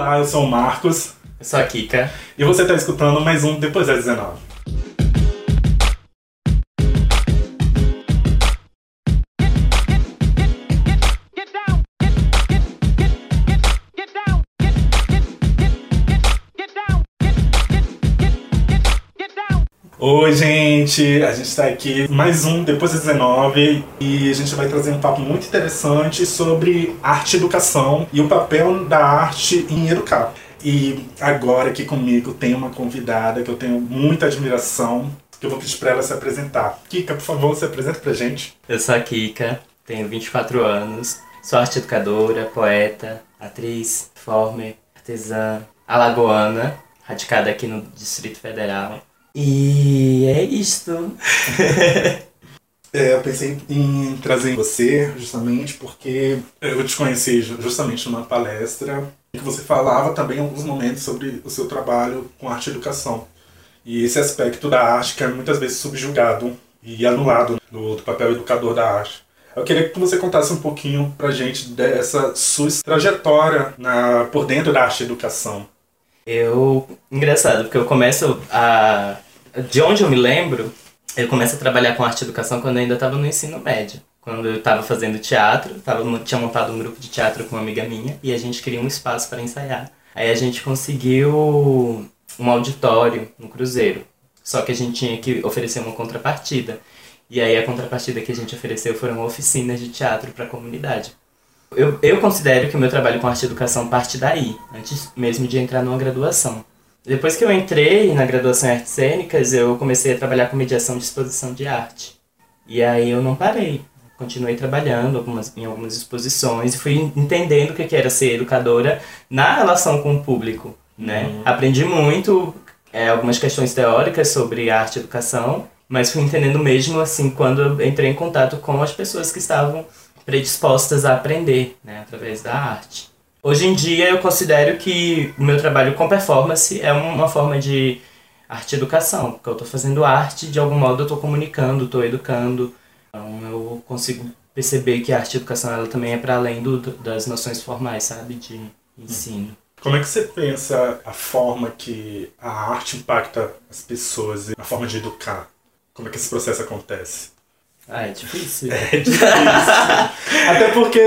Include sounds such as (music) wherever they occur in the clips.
Olá, eu sou o Marcos. Eu sou a Kika. E você está escutando mais um Depois das 19. Oi, gente! A gente está aqui mais um Depois das 19 e a gente vai trazer um papo muito interessante sobre arte e educação e o papel da arte em educar. E agora aqui comigo tem uma convidada que eu tenho muita admiração, que eu vou pedir para ela se apresentar. Kika, por favor, se apresenta pra gente. Eu sou a Kika, tenho 24 anos, sou arte educadora, poeta, atriz, performer, artesã, alagoana, radicada aqui no Distrito Federal. E é isto. (laughs) É, eu pensei em trazer você justamente porque eu te conheci justamente numa palestra que você falava também em alguns momentos sobre o seu trabalho com arte e educação. E esse aspecto da arte que é muitas vezes subjugado e anulado do, do papel educador da arte. Eu queria que você contasse um pouquinho pra gente dessa sua trajetória na, por dentro da arte e educação. Eu. Engraçado, porque eu começo a. De onde eu me lembro, eu começo a trabalhar com arte e educação quando eu ainda estava no ensino médio. Quando eu estava fazendo teatro, tava, tinha montado um grupo de teatro com uma amiga minha e a gente queria um espaço para ensaiar. Aí a gente conseguiu um auditório no Cruzeiro. Só que a gente tinha que oferecer uma contrapartida. E aí a contrapartida que a gente ofereceu foram oficinas de teatro para a comunidade. Eu, eu considero que o meu trabalho com arte e educação parte daí, antes mesmo de entrar numa graduação. Depois que eu entrei na graduação em artes cênicas, eu comecei a trabalhar com mediação de exposição de arte. E aí eu não parei. Continuei trabalhando algumas, em algumas exposições e fui entendendo o que era ser educadora na relação com o público. Né? Uhum. Aprendi muito, é, algumas questões teóricas sobre arte e educação, mas fui entendendo mesmo assim quando entrei em contato com as pessoas que estavam predispostas a aprender né, através da arte. Hoje em dia eu considero que o meu trabalho com performance é uma forma de arte educação, porque eu estou fazendo arte, de algum modo eu estou comunicando, estou educando. Então eu consigo perceber que a arte educação ela também é para além do, das noções formais, sabe, de ensino. Como é que você pensa a forma que a arte impacta as pessoas, a forma de educar? Como é que esse processo acontece? Ah, é difícil. É difícil. Até porque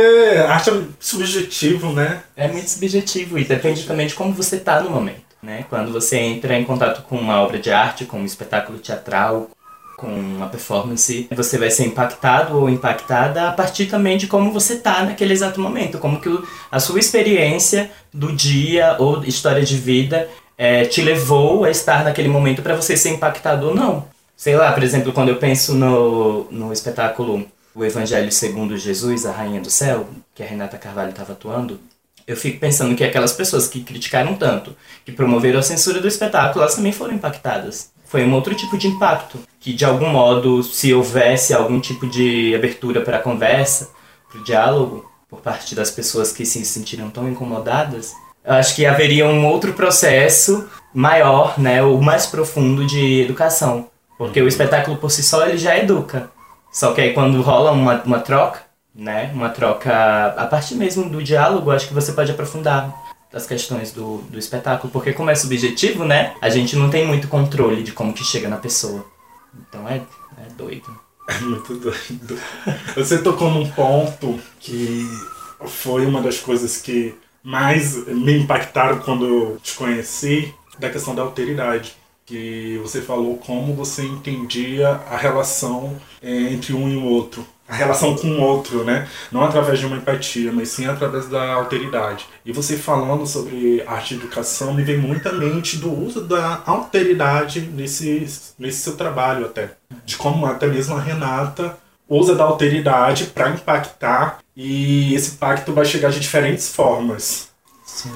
arte é subjetivo, né? É muito subjetivo e depende também de como você tá no momento. Né? Quando você entra em contato com uma obra de arte, com um espetáculo teatral, com uma performance, você vai ser impactado ou impactada a partir também de como você tá naquele exato momento, como que a sua experiência do dia ou história de vida é, te levou a estar naquele momento para você ser impactado ou não. Sei lá, por exemplo, quando eu penso no, no espetáculo O Evangelho segundo Jesus, a Rainha do Céu, que a Renata Carvalho estava atuando, eu fico pensando que aquelas pessoas que criticaram tanto, que promoveram a censura do espetáculo, elas também foram impactadas. Foi um outro tipo de impacto, que de algum modo, se houvesse algum tipo de abertura para a conversa, para o diálogo, por parte das pessoas que se sentiram tão incomodadas, eu acho que haveria um outro processo maior, né, ou mais profundo de educação porque o espetáculo por si só ele já educa. Só que aí quando rola uma, uma troca, né? Uma troca a partir mesmo do diálogo, acho que você pode aprofundar as questões do, do espetáculo. Porque como é subjetivo, né? A gente não tem muito controle de como que chega na pessoa. Então é, é doido. É muito doido. Você tocou num ponto que foi uma das coisas que mais me impactaram quando eu te conheci, da questão da alteridade que você falou como você entendia a relação é, entre um e o outro. A relação com o outro, né? Não através de uma empatia, mas sim através da alteridade. E você falando sobre arte e educação me vem muito à mente do uso da alteridade nesse, nesse seu trabalho até. De como até mesmo a Renata usa da alteridade para impactar e esse impacto vai chegar de diferentes formas. Sim.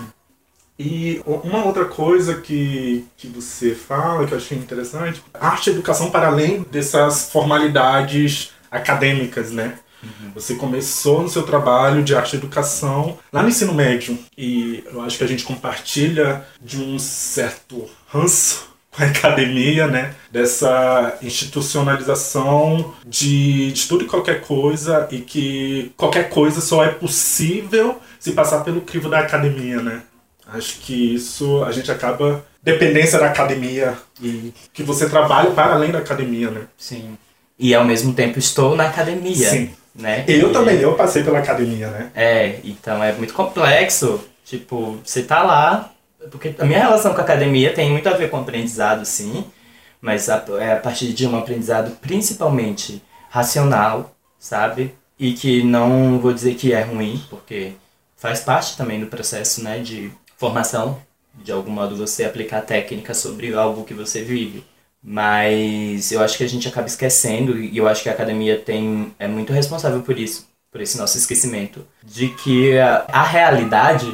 E uma outra coisa que, que você fala, que eu achei interessante, arte e educação para além dessas formalidades acadêmicas, né? Uhum. Você começou no seu trabalho de arte e educação lá no ensino médio. E eu acho que a gente compartilha de um certo ranço (laughs) com a academia, né? Dessa institucionalização de, de tudo e qualquer coisa e que qualquer coisa só é possível se passar pelo crivo da academia, né? Acho que isso a gente acaba dependência da academia e que você trabalha para além da academia, né? Sim. E ao mesmo tempo estou na academia. Sim. Né? Eu E- também, eu passei pela academia, né? É, então é muito complexo. Tipo, você tá lá. Porque a minha relação com a academia tem muito a ver com aprendizado, sim. Mas a, é a partir de um aprendizado principalmente racional, sabe? E que não vou dizer que é ruim, porque faz parte também do processo, né, de formação. De algum modo você aplicar técnica sobre algo que você vive. Mas eu acho que a gente acaba esquecendo, e eu acho que a academia tem, é muito responsável por isso, por esse nosso esquecimento, de que a, a realidade,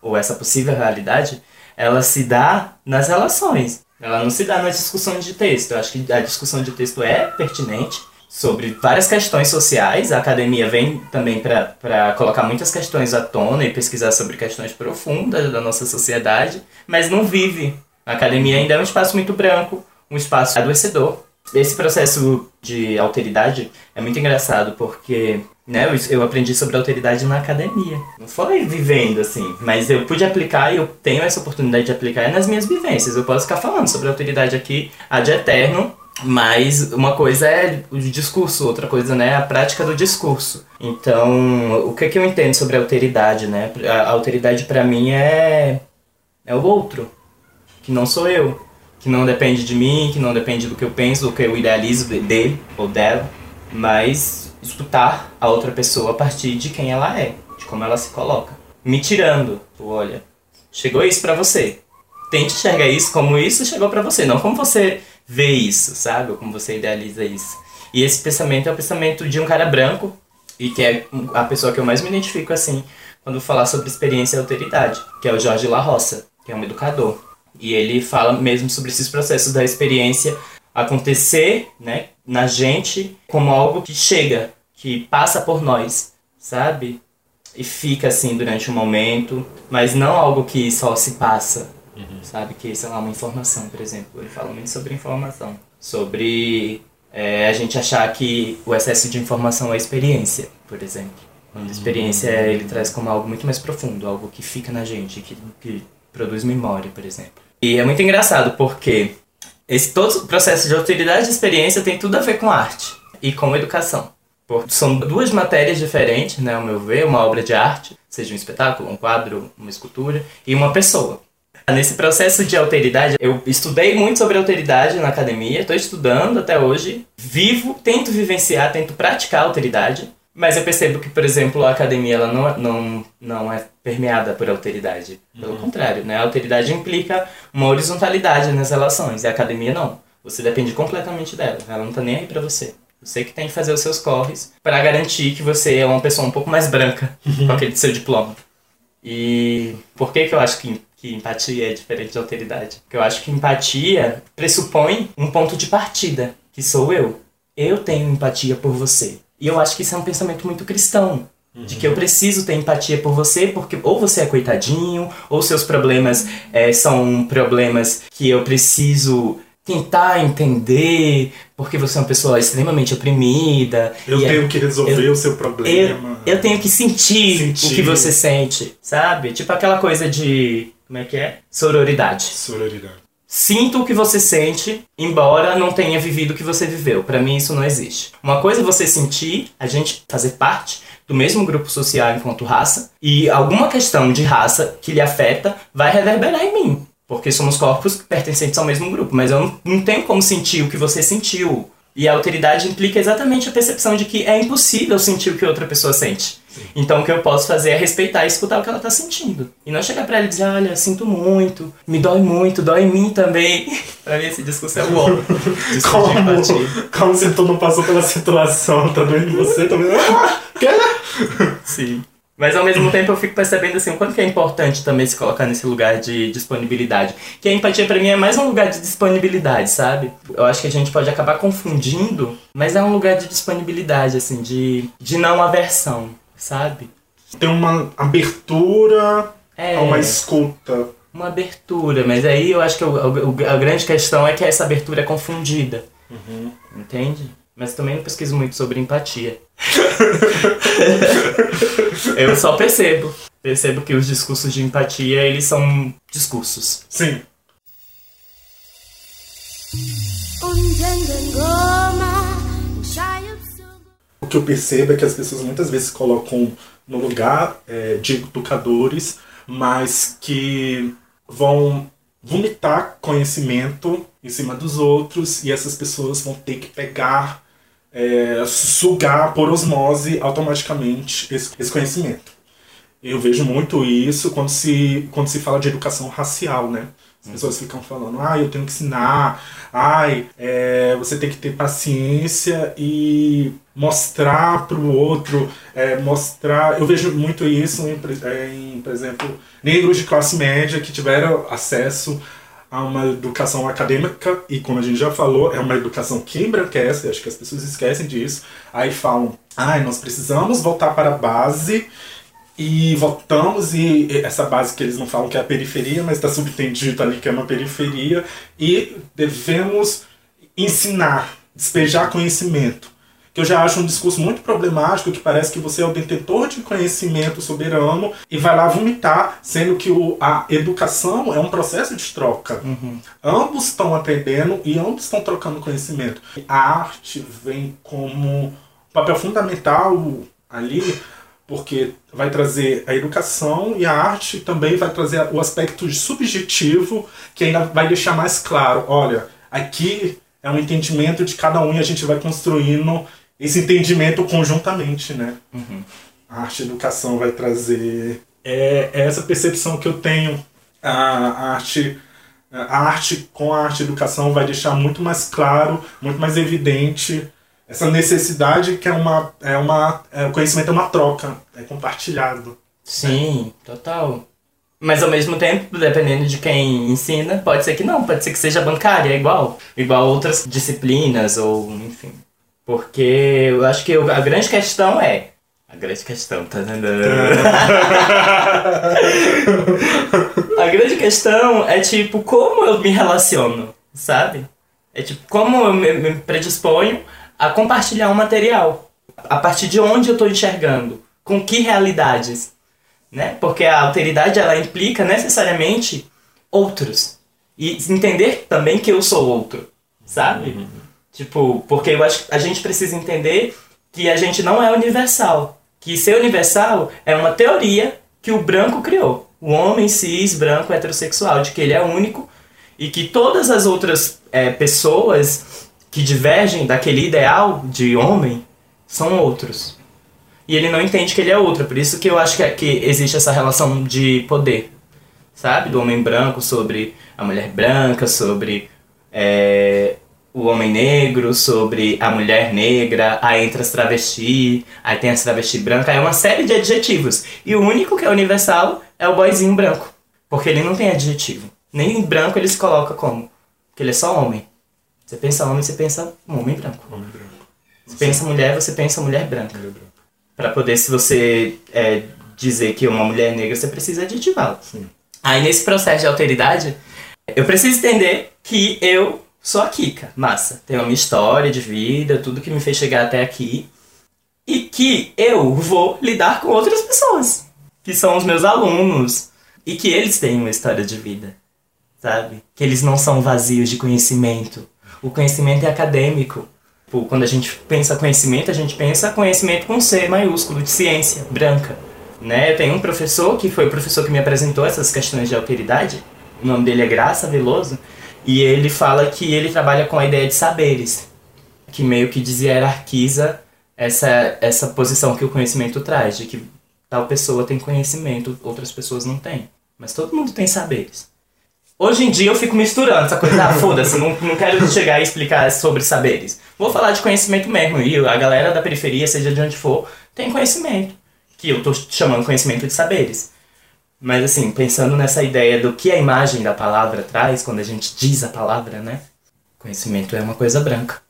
ou essa possível realidade, ela se dá nas relações. Ela não se dá nas discussões de texto. Eu acho que a discussão de texto é pertinente sobre várias questões sociais. A academia vem também para colocar muitas questões à tona e pesquisar sobre questões profundas da nossa sociedade, mas não vive. A academia ainda é um espaço muito branco, um espaço adoecedor. Esse processo de alteridade é muito engraçado porque né, eu, aprendi sobre alteridade na academia. Não foi vivendo assim, mas eu pude aplicar e eu tenho essa oportunidade de aplicar nas minhas vivências. Eu posso ficar falando sobre alteridade aqui ad eterno, mas uma coisa é o discurso, outra coisa né, é a prática do discurso. Então, o que, que eu entendo sobre alteridade? Né? A alteridade para mim é, é o outro, que não sou eu que não depende de mim, que não depende do que eu penso, do que eu idealizo de- dele ou dela, mas escutar a outra pessoa a partir de quem ela é, de como ela se coloca. Me tirando, olha, chegou isso pra você. Tente enxergar isso como isso chegou pra você, não como você vê isso, sabe? Como você idealiza isso. E esse pensamento é o pensamento de um cara branco, e que é a pessoa que eu mais me identifico assim, quando falar sobre experiência e alteridade, que é o Jorge La Roça, que é um educador. E ele fala mesmo sobre esses processos da experiência acontecer né, na gente como algo que chega, que passa por nós, sabe? E fica assim durante um momento, mas não algo que só se passa, sabe? Que, sei lá, uma informação, por exemplo. Ele fala muito sobre informação. Sobre é, a gente achar que o excesso de informação é experiência, por exemplo. A experiência ele traz como algo muito mais profundo, algo que fica na gente, que, que produz memória, por exemplo. E é muito engraçado porque esse todo o processo de autoridade e experiência tem tudo a ver com arte e com educação. Por- São duas matérias diferentes, né, ao meu ver, uma obra de arte, seja um espetáculo, um quadro, uma escultura, e uma pessoa. Nesse processo de alteridade, eu estudei muito sobre alteridade na academia, estou estudando até hoje, vivo, tento vivenciar, tento praticar a alteridade, mas eu percebo que, por exemplo, a academia ela não, não, não é permeada por alteridade. Pelo contrário, né? a alteridade implica uma horizontalidade nas relações, e a academia não. Você depende completamente dela, ela não tá nem aí pra você. Você que tem que fazer os seus corres para garantir que você é uma pessoa um pouco mais branca com aquele seu diploma. E por que, que eu acho que, que empatia é diferente de alteridade? Porque eu acho que empatia pressupõe um ponto de partida, que sou eu. Eu tenho empatia por você. E eu acho que isso é um pensamento muito cristão. De que eu preciso ter empatia por você, porque ou você é coitadinho, ou seus problemas eh, são problemas que eu preciso tentar entender, porque você é uma pessoa extremamente oprimida. Eu e é- tenho que resolver o seu eu, problema. eu tenho que sentir, Sentir. o que você sente, sabe? Tipo aquela coisa de. Como é que é? Sororidade. Sororidade. Sinto o que você sente, embora não tenha vivido o que você viveu. Pra mim isso não existe. Uma coisa é você sentir, a gente fazer parte do mesmo grupo social enquanto raça, e alguma questão de raça que lhe afeta vai reverberar em mim. Porque somos corpos pertencentes ao mesmo grupo, mas eu não, não tenho como sentir o que você sentiu. E a alteridade implica exatamente a percepção de que é impossível sentir o que outra pessoa sente. Então o que eu posso fazer é respeitar e escutar o que ela tá sentindo. E não chegar pra ela e dizer, olha, sinto muito, me dói muito, dói em mim também. (laughs) pra mim esse discurso é (laughs) empatia. Como, como se tu não passou pela situação, tá doendo em você também. (laughs) Ah, quê? Sim. Mas ao mesmo tempo eu fico percebendo assim, o quanto que é importante também se colocar nesse lugar de disponibilidade. Que a empatia pra mim é mais um lugar de disponibilidade, sabe? Eu acho que a gente pode acabar confundindo, mas é um lugar de disponibilidade, assim, de, de não aversão, sabe? Tem uma abertura É. a uma escuta. uma abertura, mas aí eu acho que o- o- a grande questão é que essa abertura é confundida. Entende? Mas também não pesquiso muito sobre empatia. (laughs) eu só percebo. percebo que os discursos de empatia, eles são discursos. Sim. Que eu percebo é que as pessoas muitas vezes colocam no lugar é, de educadores, mas que vão vomitar conhecimento em cima dos outros e essas pessoas vão ter que pegar, é, sugar por osmose automaticamente esse, esse conhecimento. Eu vejo muito isso quando se, quando se fala de educação racial, né? As pessoas ficam falando, ah, eu tenho que ensinar, ai, é, você tem que ter paciência e mostrar para o outro, é, mostrar. Eu vejo muito isso em, é, em, por exemplo, negros de classe média que tiveram acesso a uma educação acadêmica e, como a gente já falou, é uma educação que embranquece, acho que as pessoas esquecem disso. Aí falam, ai, nós precisamos voltar para a base e voltamos e essa base que eles não falam que é a periferia, mas está subentendido ali que é uma periferia e devemos ensinar, despejar conhecimento. Que eu já acho um discurso muito problemático, que parece que você é o detentor de conhecimento soberano e vai lá vomitar, sendo que o, a educação é um processo de troca. Uhum. Ambos estão aprendendo e ambos estão trocando conhecimento. A arte vem como papel fundamental ali porque vai trazer a educação e a arte também vai trazer o aspecto subjetivo, que ainda vai deixar mais claro, olha, aqui é um entendimento de cada um e a gente vai construindo esse entendimento conjuntamente, né? Uhum. A arte e a educação vai trazer é, é essa percepção que eu tenho. A, arte a arte com a arte e a educação vai deixar muito mais claro, muito mais evidente essa necessidade que é uma é uma é, o conhecimento é uma troca é compartilhado. Sim total. Mas ao mesmo tempo dependendo de quem ensina pode ser que não pode ser que seja bancária é igual. Igual outras disciplinas ou enfim. Porque eu acho que a grande questão é a grande questão tá (laughs) a grande questão é tipo como eu me relaciono sabe? É tipo como eu me predisponho a compartilhar um material. A partir de onde eu estou enxergando, com que realidades, né? Porque a alteridade ela implica necessariamente outros e entender também que eu sou outro, sabe? Uhum. Tipo, porque eu acho que a gente precisa entender que a gente não é universal, que ser universal é uma teoria que o branco criou, o homem cis branco heterossexual, de que ele é único e que todas as outras é, pessoas que divergem daquele ideal de homem são outros. E ele não entende que ele é outro, por isso que eu acho que, que existe essa relação de poder, sabe? Do homem branco sobre a mulher branca, sobre é, o homem negro, sobre a mulher negra, aí entra as travesti, aí tem as travesti branca, é uma série de adjetivos. E o único que é universal é o boyzinho branco, porque ele não tem adjetivo. Nem em branco ele se coloca como, porque ele é só homem. Você pensa homem, você pensa um homem branco. Homem branco. Você pensa mulher, você pensa mulher branca. Para poder, se você é, dizer que uma mulher negra, você precisa adjetivá-la. Aí nesse processo de alteridade, eu preciso entender que eu sou a Kika, massa. Tenho uma história de vida, tudo que me fez chegar até aqui. E que eu vou lidar com outras pessoas, que são os meus alunos, e que eles têm uma história de vida, sabe? Que eles não são vazios de conhecimento, o conhecimento é acadêmico. Quando a gente pensa conhecimento, a gente pensa conhecimento com C maiúsculo, de ciência, branca. Né? Eu tenho um professor que foi o professor que me apresentou essas questões de alteridade. O nome dele é Graça Veloso. E ele fala que ele trabalha com a ideia de saberes, que meio que hierarquiza essa, essa posição que o conhecimento traz, de que tal pessoa tem conhecimento, outras pessoas não têm. Mas todo mundo tem saberes. Hoje em dia eu fico misturando essa coisa, ah, foda-se, não, não quero chegar e explicar sobre saberes. Vou falar de conhecimento mesmo, e a galera da periferia, seja de onde for, tem conhecimento. Que eu tô chamando conhecimento de saberes. Mas assim, pensando nessa ideia do que a imagem da palavra traz, quando a gente diz a palavra, né? Conhecimento é uma coisa branca.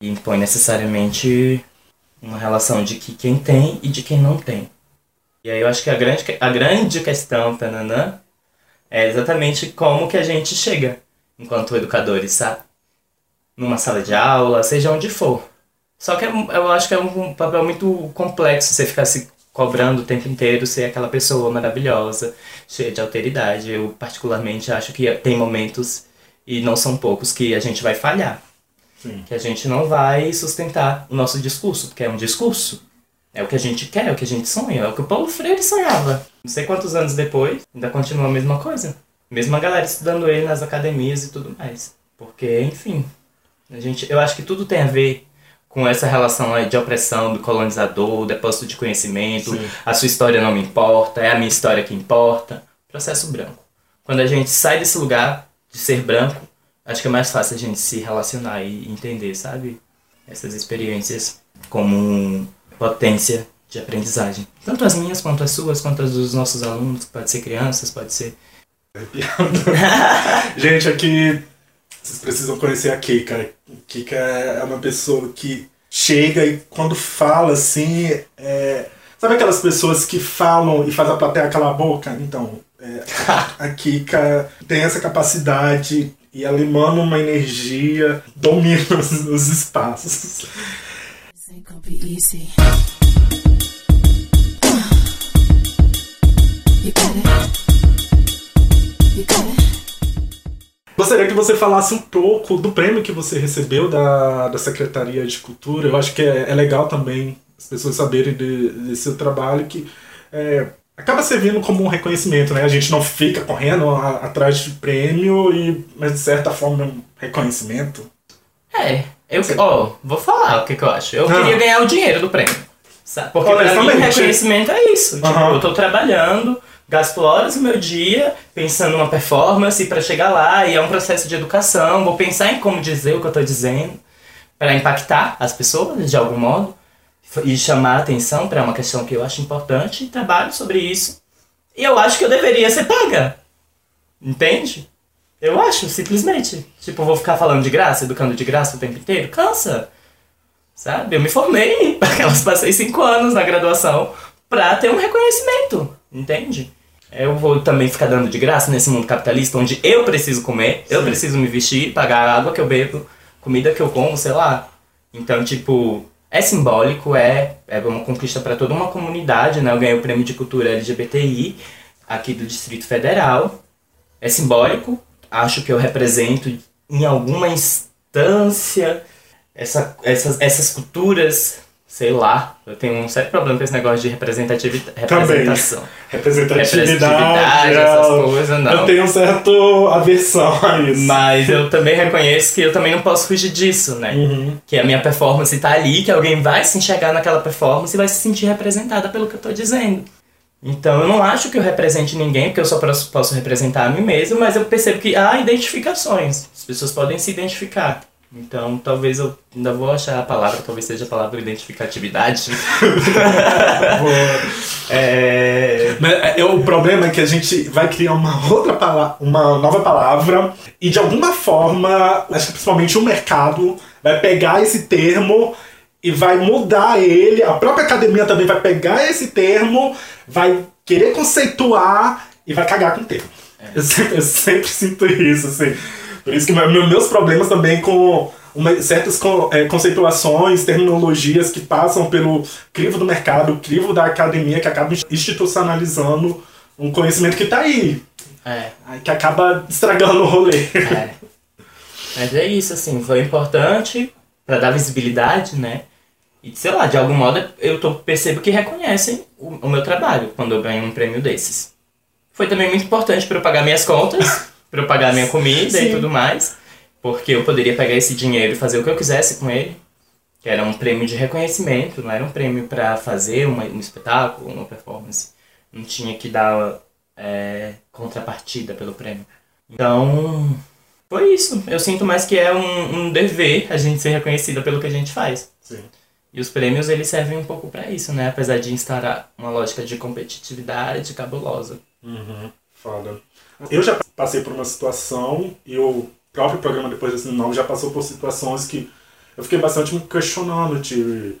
E impõe necessariamente uma relação de que quem tem e de quem não tem. E aí eu acho que a grande, a grande questão, tananã, é exatamente como que a gente chega enquanto educadores, sabe? Numa sala de aula, seja onde for. Só que é eu acho que é um papel muito complexo você ficar se cobrando o tempo inteiro ser aquela pessoa maravilhosa, cheia de alteridade. Eu, particularmente, acho que tem momentos, e não são poucos, que a gente vai falhar. Sim. Que a gente não vai sustentar o nosso discurso, porque é um discurso. É o que a gente quer, é o que a gente sonha, é o que o Paulo Freire sonhava. Não sei quantos anos depois, ainda continua a mesma coisa. Mesmo a galera estudando ele nas academias e tudo mais. Porque, enfim, a gente, eu acho que tudo tem a ver com essa relação aí de opressão do colonizador, depósito de conhecimento, Sim. a sua história não me importa, é a minha história que importa. Processo branco. Quando a gente sai desse lugar de ser branco, acho que é mais fácil a gente se relacionar e entender, sabe? Essas experiências como um potência de aprendizagem. Tanto as minhas quanto as suas, quanto as dos nossos alunos, pode ser crianças, pode ser. (laughs) Gente, aqui vocês precisam conhecer a Kika. Kika é uma pessoa que chega e quando fala assim. é, Sabe aquelas pessoas que falam e faz a plateia calar a boca? Então, é, (laughs) a Kika tem essa capacidade e ela emana uma energia, domina os, os espaços. Gostaria que você falasse um pouco do prêmio que você recebeu da, da Secretaria de Cultura. Eu acho que é, é legal também as pessoas saberem de- desse seu trabalho, que é, acaba servindo como um reconhecimento, né? A gente não fica correndo a- atrás de prêmio, e, mas de certa forma é um reconhecimento. É, eu, ó, vou falar o que, que eu acho. Eu Ah. queria ganhar o dinheiro do prêmio. Sabe? Porque pra mim o Honestamente. reconhecimento é isso. Tipo, Aham. eu tô trabalhando, gasto horas do meu dia pensando numa performance pra chegar lá, e é um processo de educação. Vou pensar em como dizer o que eu tô dizendo pra impactar as pessoas de algum modo e chamar a atenção pra uma questão que eu acho importante e trabalho sobre isso. E eu acho que eu deveria ser paga. Entende? Eu acho, simplesmente. Tipo, eu vou ficar falando de graça, educando de graça o tempo inteiro? Cansa. Sabe? Eu me formei, (laughs) aquelas passei cinco anos na graduação pra ter um reconhecimento. Entende? Eu vou também ficar dando de graça nesse mundo capitalista onde eu preciso comer, eu Sim. preciso me vestir, pagar a água que eu bebo, comida que eu como, sei lá. Então, tipo, é simbólico, é, é uma conquista para toda uma comunidade, né? Eu ganhei o prêmio de cultura LGBTI aqui do Distrito Federal. É simbólico, acho que eu represento em alguma instância essa, essas, essas culturas, sei lá. Eu tenho um sério problema com esse negócio de representatividade, representação. Representatividade. Representatividade, essas eu- coisas, não. Eu tenho um certo aversão a isso. Mas eu também reconheço que eu também não posso fugir disso, né? Uhum. Que a minha performance tá ali, que alguém vai se enxergar naquela performance e vai se sentir representada pelo que eu tô dizendo. Então eu não acho que eu represente ninguém, porque eu só posso representar a mim mesmo, mas eu percebo que há identificações. As pessoas podem se identificar. Então talvez eu ainda vou achar a palavra, talvez seja a palavra identificatividade. (laughs) Boa. é... Mas, é, o problema é que a gente vai criar uma outra palavra, uma nova palavra, e de alguma forma, acho que principalmente o mercado vai pegar esse termo e vai mudar ele. A própria academia também vai pegar esse termo, vai querer conceituar e vai cagar com o termo. Eu, sempre, eu sempre sinto isso, assim. Por isso que me- meus problemas também com uma- certas é, conceituações, terminologias que passam pelo crivo do mercado, crivo da academia, que acabam institucionalizando um conhecimento que está aí, é. que acaba estragando o rolê. É. Mas é isso, assim, foi importante pra dar visibilidade, né? E sei lá, de algum modo eu tô, percebo que reconhecem o, o meu trabalho quando eu ganho um prêmio desses. Foi também muito importante pra eu pagar minhas contas, (laughs) pra eu pagar minha comida Sim. e tudo mais, porque eu poderia pegar esse dinheiro e fazer o que eu quisesse com ele. Que era um prêmio de reconhecimento, não era um prêmio pra fazer uma, um espetáculo, uma performance. Não tinha que dar é, contrapartida pelo prêmio. Então, foi isso. Eu sinto mais que é um, um dever a gente ser reconhecida pelo que a gente faz. Sim. E os prêmios, eles servem um pouco pra isso, né? Apesar de instaurar uma lógica de competitividade cabulosa. Uhum, foda. Eu já passei por uma situação e o próprio programa depois desse nome já passou por situações que eu fiquei bastante me questionando de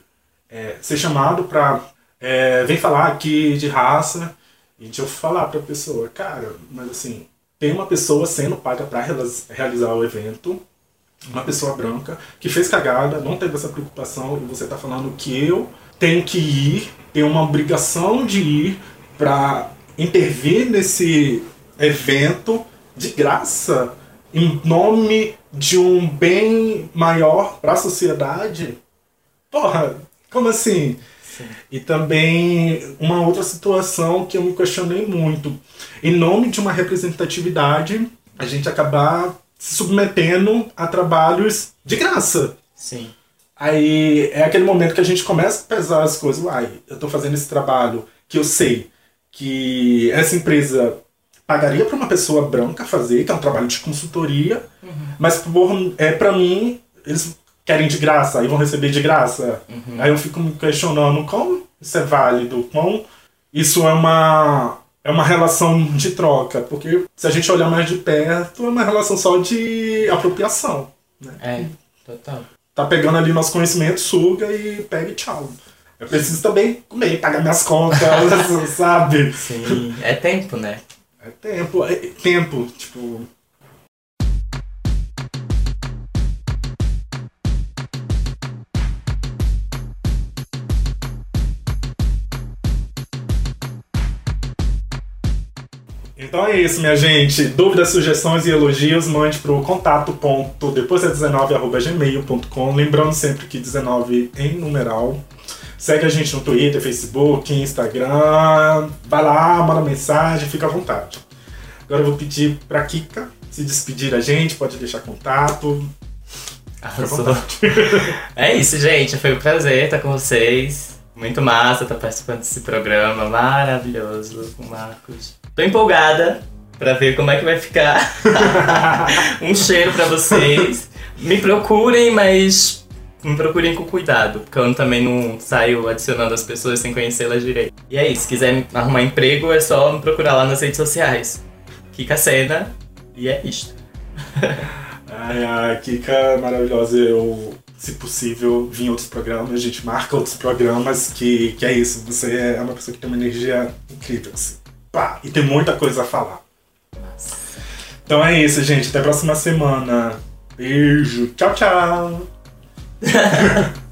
é, ser chamado pra é, vem falar aqui de raça e de eu falar pra pessoa, cara, mas assim, tem uma pessoa sendo paga realiz- realizar o evento, uma pessoa branca que fez cagada, não teve essa preocupação e você tá falando que eu tenho que ir ter uma obrigação de ir para intervir nesse evento de graça em nome de um bem maior para a sociedade. Porra, como assim? E também uma outra situação que eu me questionei muito. Em nome de uma representatividade, a gente acabar se submetendo a trabalhos de graça. Sim. Aí é aquele momento que a gente começa a pesar as coisas. Uai, eu tô fazendo esse trabalho que eu sei que essa empresa pagaria para uma pessoa branca fazer, que é um trabalho de consultoria, mas por, é, para mim, eles querem de graça, aí vão receber de graça. Aí eu fico me questionando como isso é válido, como isso é uma, é uma relação de troca, porque se a gente olhar mais de perto, é uma relação só de apropriação. É, total. Tá pegando ali nosso conhecimento, suga e pega e tchau. Eu preciso também comer, pagar minhas contas, (laughs) sabe? Sim. É tempo, né? É tempo, é tempo, tipo. Então é isso, minha gente. Dúvidas, sugestões e elogios, mande pro contato ponto depois é 19 arroba gmail.com. Lembrando sempre que 19 em numeral. Segue a gente no Twitter, Facebook, Instagram. Vai lá, manda mensagem, fica à vontade. Agora eu vou pedir pra Kika se despedir da gente, pode deixar contato. (laughs) É isso, gente. Foi um prazer estar com vocês. Muito massa estar participando desse programa maravilhoso com o Marcos. Tô empolgada pra ver como é que vai ficar. (laughs) um cheiro pra vocês. Me procurem, mas me procurem com cuidado, porque eu também não saio adicionando as pessoas sem conhecê-las direito. E é isso, se quiser arrumar emprego, é só me procurar lá nas redes sociais. Kika Cena, e é isto. Ai, ai, Kika maravilhosa. Eu, se possível, vim em outros programas, a gente marca outros programas, que, que é isso. Você é uma pessoa que tem uma energia incrível, assim. Pá, e tem muita coisa a falar. Então é isso, gente. Até a próxima semana. Beijo. Tchau, tchau. (laughs)